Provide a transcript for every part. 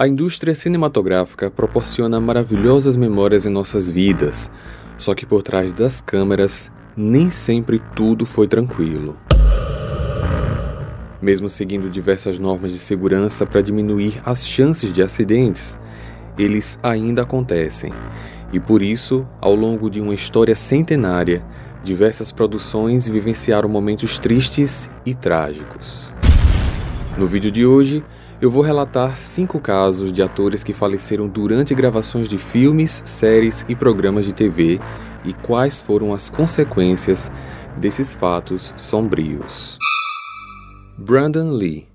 A indústria cinematográfica proporciona maravilhosas memórias em nossas vidas, só que por trás das câmeras nem sempre tudo foi tranquilo. Mesmo seguindo diversas normas de segurança para diminuir as chances de acidentes, eles ainda acontecem. E por isso, ao longo de uma história centenária, diversas produções vivenciaram momentos tristes e trágicos. No vídeo de hoje, eu vou relatar cinco casos de atores que faleceram durante gravações de filmes, séries e programas de TV e quais foram as consequências desses fatos sombrios. Brandon Lee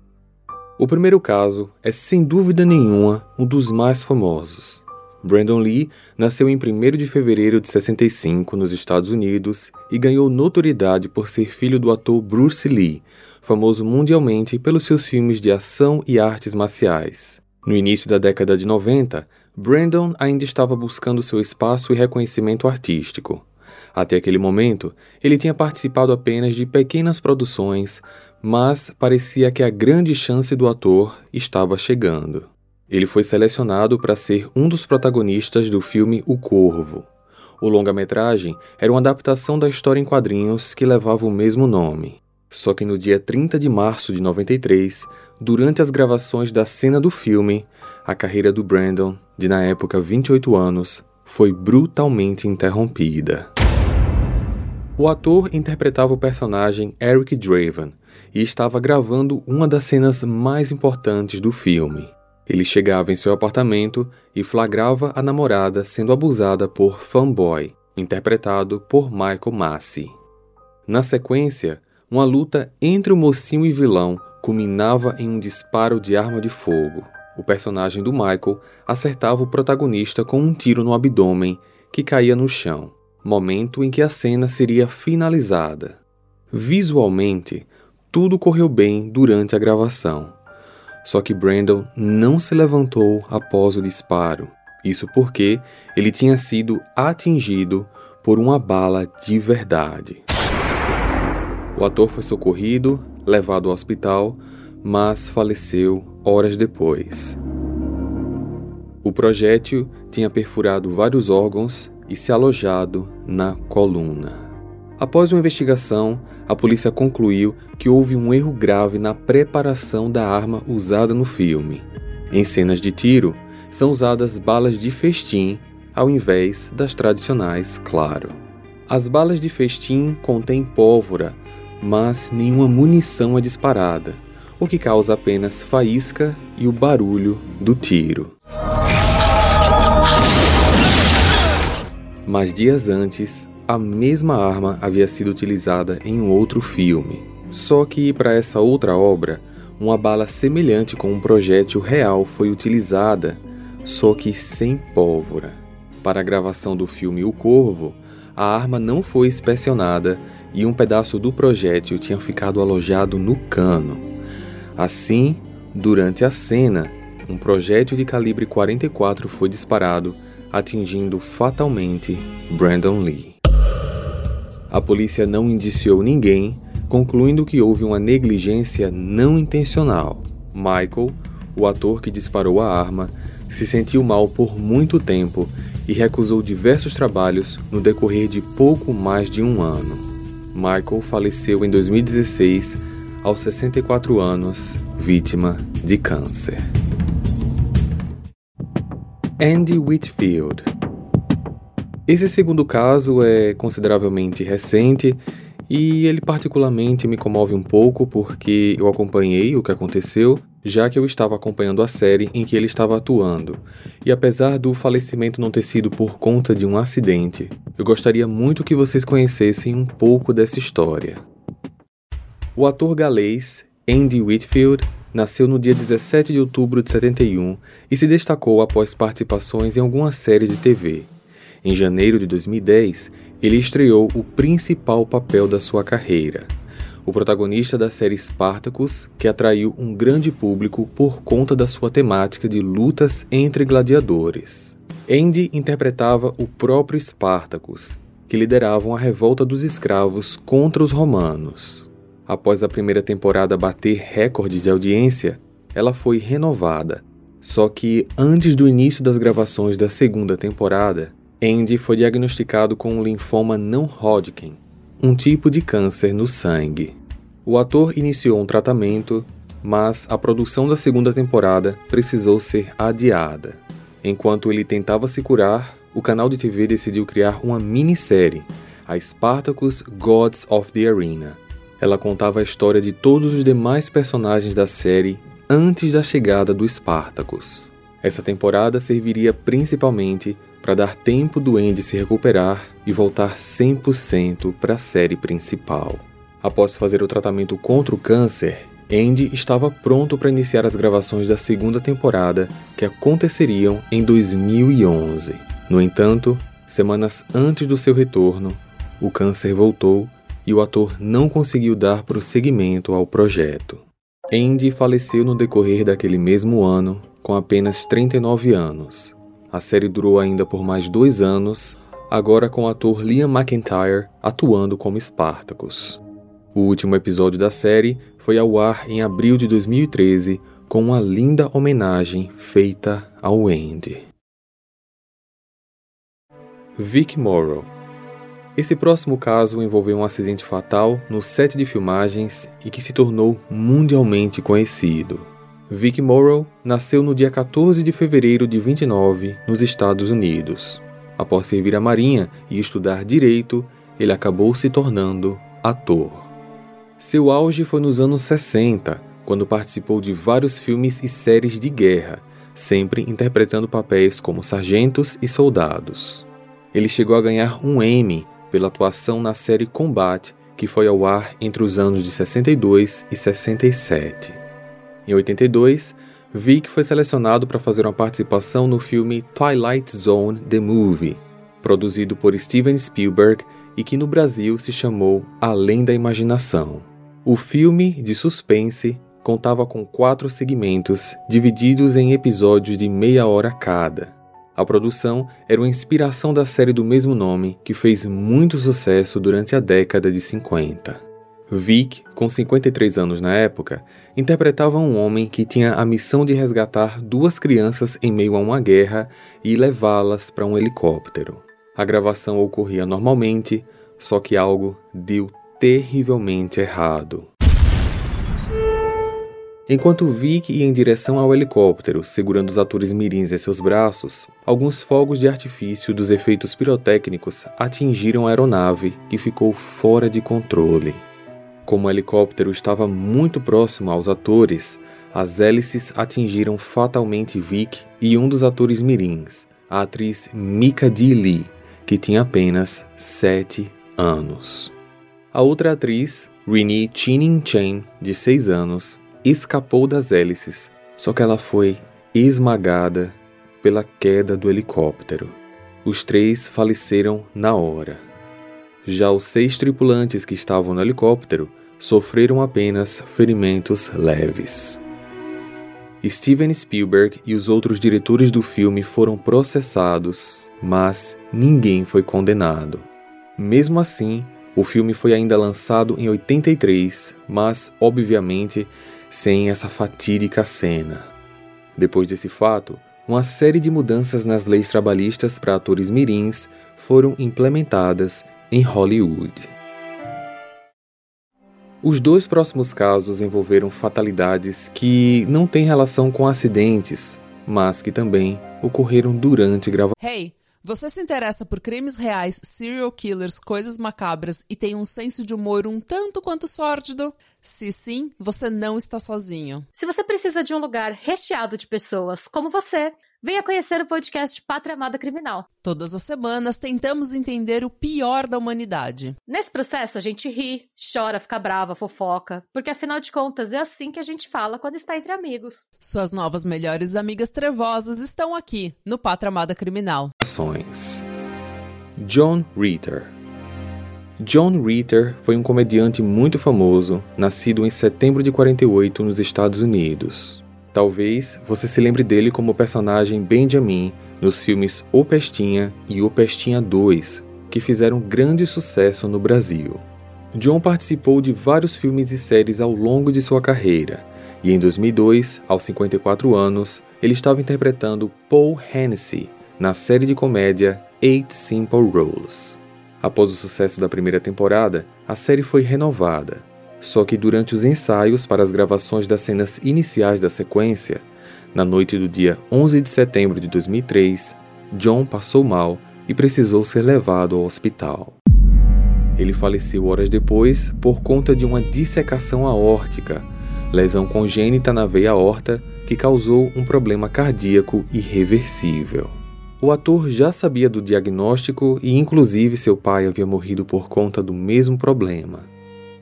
O primeiro caso é sem dúvida nenhuma um dos mais famosos. Brandon Lee nasceu em 1 de fevereiro de 65 nos Estados Unidos e ganhou notoriedade por ser filho do ator Bruce Lee, famoso mundialmente pelos seus filmes de ação e artes marciais. No início da década de 90, Brandon ainda estava buscando seu espaço e reconhecimento artístico. Até aquele momento, ele tinha participado apenas de pequenas produções, mas parecia que a grande chance do ator estava chegando. Ele foi selecionado para ser um dos protagonistas do filme O Corvo. O longa-metragem era uma adaptação da história em quadrinhos que levava o mesmo nome. Só que no dia 30 de março de 93, durante as gravações da cena do filme, a carreira do Brandon, de na época 28 anos, foi brutalmente interrompida. O ator interpretava o personagem Eric Draven e estava gravando uma das cenas mais importantes do filme. Ele chegava em seu apartamento e flagrava a namorada sendo abusada por Fanboy, interpretado por Michael Massey. Na sequência, uma luta entre o mocinho e vilão culminava em um disparo de arma de fogo. O personagem do Michael acertava o protagonista com um tiro no abdômen que caía no chão, momento em que a cena seria finalizada. Visualmente, tudo correu bem durante a gravação. Só que Brandon não se levantou após o disparo. Isso porque ele tinha sido atingido por uma bala de verdade. O ator foi socorrido, levado ao hospital, mas faleceu horas depois. O projétil tinha perfurado vários órgãos e se alojado na coluna. Após uma investigação, a polícia concluiu que houve um erro grave na preparação da arma usada no filme. Em cenas de tiro, são usadas balas de festim ao invés das tradicionais, claro. As balas de festim contêm pólvora mas nenhuma munição é disparada, o que causa apenas faísca e o barulho do tiro. Mas dias antes, a mesma arma havia sido utilizada em um outro filme. Só que para essa outra obra, uma bala semelhante com um projétil real foi utilizada, só que sem pólvora. Para a gravação do filme O Corvo, a arma não foi inspecionada e um pedaço do projétil tinha ficado alojado no cano. Assim, durante a cena, um projétil de calibre 44 foi disparado, atingindo fatalmente Brandon Lee. A polícia não indiciou ninguém, concluindo que houve uma negligência não intencional. Michael, o ator que disparou a arma, se sentiu mal por muito tempo e recusou diversos trabalhos no decorrer de pouco mais de um ano. Michael faleceu em 2016, aos 64 anos, vítima de câncer. Andy Whitfield Esse segundo caso é consideravelmente recente e ele particularmente me comove um pouco porque eu acompanhei o que aconteceu já que eu estava acompanhando a série em que ele estava atuando, e apesar do falecimento não ter sido por conta de um acidente, eu gostaria muito que vocês conhecessem um pouco dessa história. O ator galês Andy Whitfield nasceu no dia 17 de outubro de 71 e se destacou após participações em algumas séries de TV. Em janeiro de 2010, ele estreou o principal papel da sua carreira, o protagonista da série Spartacus, que atraiu um grande público por conta da sua temática de lutas entre gladiadores. Andy interpretava o próprio Spartacus, que liderava a revolta dos escravos contra os romanos. Após a primeira temporada bater recorde de audiência, ela foi renovada. Só que antes do início das gravações da segunda temporada, Andy foi diagnosticado com um linfoma não Hodgkin, um tipo de câncer no sangue. O ator iniciou um tratamento, mas a produção da segunda temporada precisou ser adiada. Enquanto ele tentava se curar, o canal de TV decidiu criar uma minissérie, a Spartacus Gods of the Arena. Ela contava a história de todos os demais personagens da série antes da chegada do Spartacus. Essa temporada serviria principalmente para dar tempo do Andy se recuperar e voltar 100% para a série principal. Após fazer o tratamento contra o câncer, Andy estava pronto para iniciar as gravações da segunda temporada, que aconteceriam em 2011. No entanto, semanas antes do seu retorno, o câncer voltou e o ator não conseguiu dar prosseguimento ao projeto. Andy faleceu no decorrer daquele mesmo ano, com apenas 39 anos. A série durou ainda por mais dois anos, agora com o ator Liam McIntyre atuando como Spartacus. O último episódio da série foi ao ar em abril de 2013 com uma linda homenagem feita ao Andy. Vic Morrow Esse próximo caso envolveu um acidente fatal no set de filmagens e que se tornou mundialmente conhecido. Vic Morrow nasceu no dia 14 de fevereiro de 29 nos Estados Unidos. Após servir a Marinha e estudar direito, ele acabou se tornando ator. Seu auge foi nos anos 60, quando participou de vários filmes e séries de guerra, sempre interpretando papéis como sargentos e soldados. Ele chegou a ganhar um Emmy pela atuação na série Combate, que foi ao ar entre os anos de 62 e 67. Em 82, Vic foi selecionado para fazer uma participação no filme Twilight Zone The Movie, produzido por Steven Spielberg e que no Brasil se chamou Além da Imaginação. O filme, de suspense, contava com quatro segmentos divididos em episódios de meia hora cada. A produção era uma inspiração da série do mesmo nome, que fez muito sucesso durante a década de 50. Vic, com 53 anos na época, interpretava um homem que tinha a missão de resgatar duas crianças em meio a uma guerra e levá-las para um helicóptero. A gravação ocorria normalmente, só que algo deu terrivelmente errado. Enquanto Vic ia em direção ao helicóptero, segurando os atores mirins em seus braços, alguns fogos de artifício dos efeitos pirotécnicos atingiram a aeronave, que ficou fora de controle. Como o helicóptero estava muito próximo aos atores, as hélices atingiram fatalmente Vic e um dos atores mirins, a atriz Mika Dee Lee, que tinha apenas 7 anos. A outra atriz, Renee Chining Chen, de 6 anos, escapou das hélices, só que ela foi esmagada pela queda do helicóptero. Os três faleceram na hora. Já os seis tripulantes que estavam no helicóptero sofreram apenas ferimentos leves. Steven Spielberg e os outros diretores do filme foram processados, mas ninguém foi condenado. Mesmo assim, o filme foi ainda lançado em 83, mas, obviamente, sem essa fatídica cena. Depois desse fato, uma série de mudanças nas leis trabalhistas para atores mirins foram implementadas em Hollywood. Os dois próximos casos envolveram fatalidades que não têm relação com acidentes, mas que também ocorreram durante gravação. Hey, você se interessa por crimes reais, serial killers, coisas macabras e tem um senso de humor um tanto quanto sórdido? Se sim, você não está sozinho. Se você precisa de um lugar recheado de pessoas como você, Venha conhecer o podcast Pátria Amada Criminal. Todas as semanas tentamos entender o pior da humanidade. Nesse processo a gente ri, chora, fica brava, fofoca, porque afinal de contas é assim que a gente fala quando está entre amigos. Suas novas melhores amigas trevosas estão aqui no Pátria Amada Criminal. John Ritter John Ritter foi um comediante muito famoso, nascido em setembro de 48 nos Estados Unidos. Talvez você se lembre dele como o personagem Benjamin nos filmes O Pestinha e O Pestinha 2, que fizeram grande sucesso no Brasil. John participou de vários filmes e séries ao longo de sua carreira, e em 2002, aos 54 anos, ele estava interpretando Paul Hennessy na série de comédia Eight Simple Rules. Após o sucesso da primeira temporada, a série foi renovada. Só que durante os ensaios para as gravações das cenas iniciais da sequência, na noite do dia 11 de setembro de 2003, John passou mal e precisou ser levado ao hospital. Ele faleceu horas depois por conta de uma dissecação aórtica, lesão congênita na veia aorta que causou um problema cardíaco irreversível. O ator já sabia do diagnóstico e, inclusive, seu pai havia morrido por conta do mesmo problema.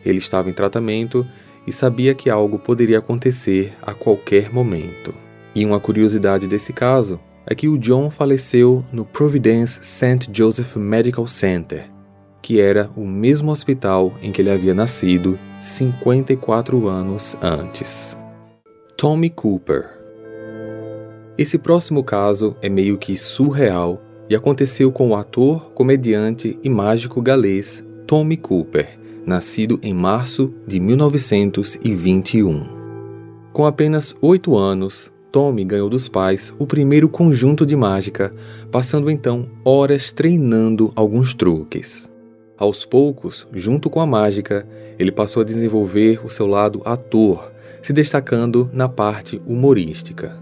Ele estava em tratamento e sabia que algo poderia acontecer a qualquer momento. E uma curiosidade desse caso é que o John faleceu no Providence St. Joseph Medical Center, que era o mesmo hospital em que ele havia nascido 54 anos antes. Tommy Cooper esse próximo caso é meio que surreal e aconteceu com o ator, comediante e mágico galês Tommy Cooper, nascido em março de 1921. Com apenas oito anos, Tommy ganhou dos pais o primeiro conjunto de mágica, passando então horas treinando alguns truques. Aos poucos, junto com a mágica, ele passou a desenvolver o seu lado ator, se destacando na parte humorística.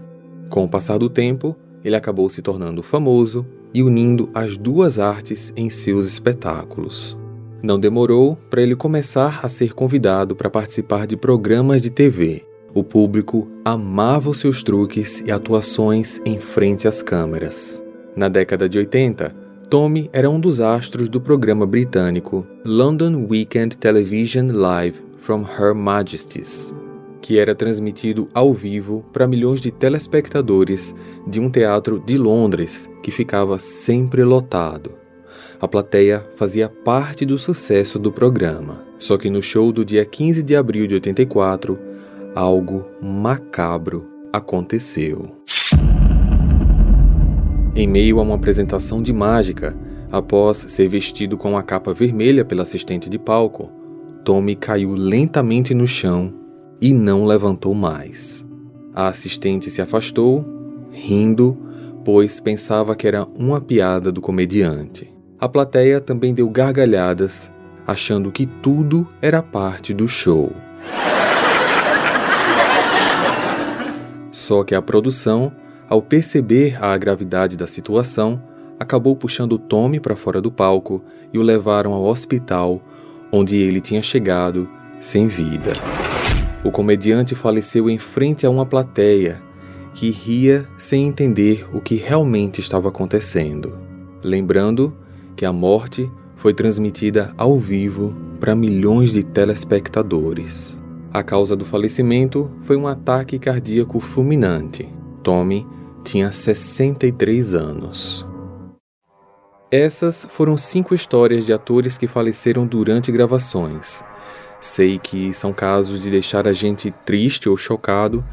Com o passar do tempo, ele acabou se tornando famoso e unindo as duas artes em seus espetáculos. Não demorou para ele começar a ser convidado para participar de programas de TV. O público amava os seus truques e atuações em frente às câmeras. Na década de 80, Tommy era um dos astros do programa britânico London Weekend Television Live from Her Majesties, que era transmitido ao vivo para milhões de telespectadores de um teatro de Londres que ficava sempre lotado. A plateia fazia parte do sucesso do programa. Só que no show do dia 15 de abril de 84, algo macabro aconteceu. Em meio a uma apresentação de mágica, após ser vestido com a capa vermelha pela assistente de palco, Tommy caiu lentamente no chão e não levantou mais. A assistente se afastou, rindo, pois pensava que era uma piada do comediante. A plateia também deu gargalhadas, achando que tudo era parte do show. Só que a produção, ao perceber a gravidade da situação, acabou puxando Tommy para fora do palco e o levaram ao hospital, onde ele tinha chegado sem vida. O comediante faleceu em frente a uma plateia que ria sem entender o que realmente estava acontecendo, lembrando que a morte foi transmitida ao vivo para milhões de telespectadores. A causa do falecimento foi um ataque cardíaco fulminante. Tommy tinha 63 anos. Essas foram cinco histórias de atores que faleceram durante gravações. Sei que são casos de deixar a gente triste ou chocado,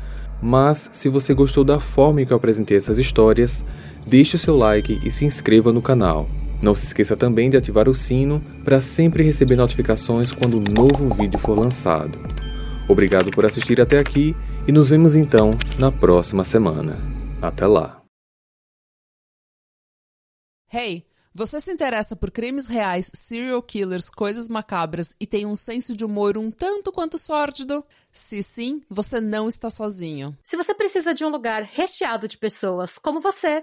mas se você gostou da forma em que eu apresentei essas histórias, deixe o seu like e se inscreva no canal. Não se esqueça também de ativar o sino para sempre receber notificações quando um novo vídeo for lançado. Obrigado por assistir até aqui e nos vemos então na próxima semana. Até lá! Hey! Você se interessa por crimes reais, serial killers, coisas macabras e tem um senso de humor um tanto quanto sórdido? Se sim, você não está sozinho. Se você precisa de um lugar recheado de pessoas como você,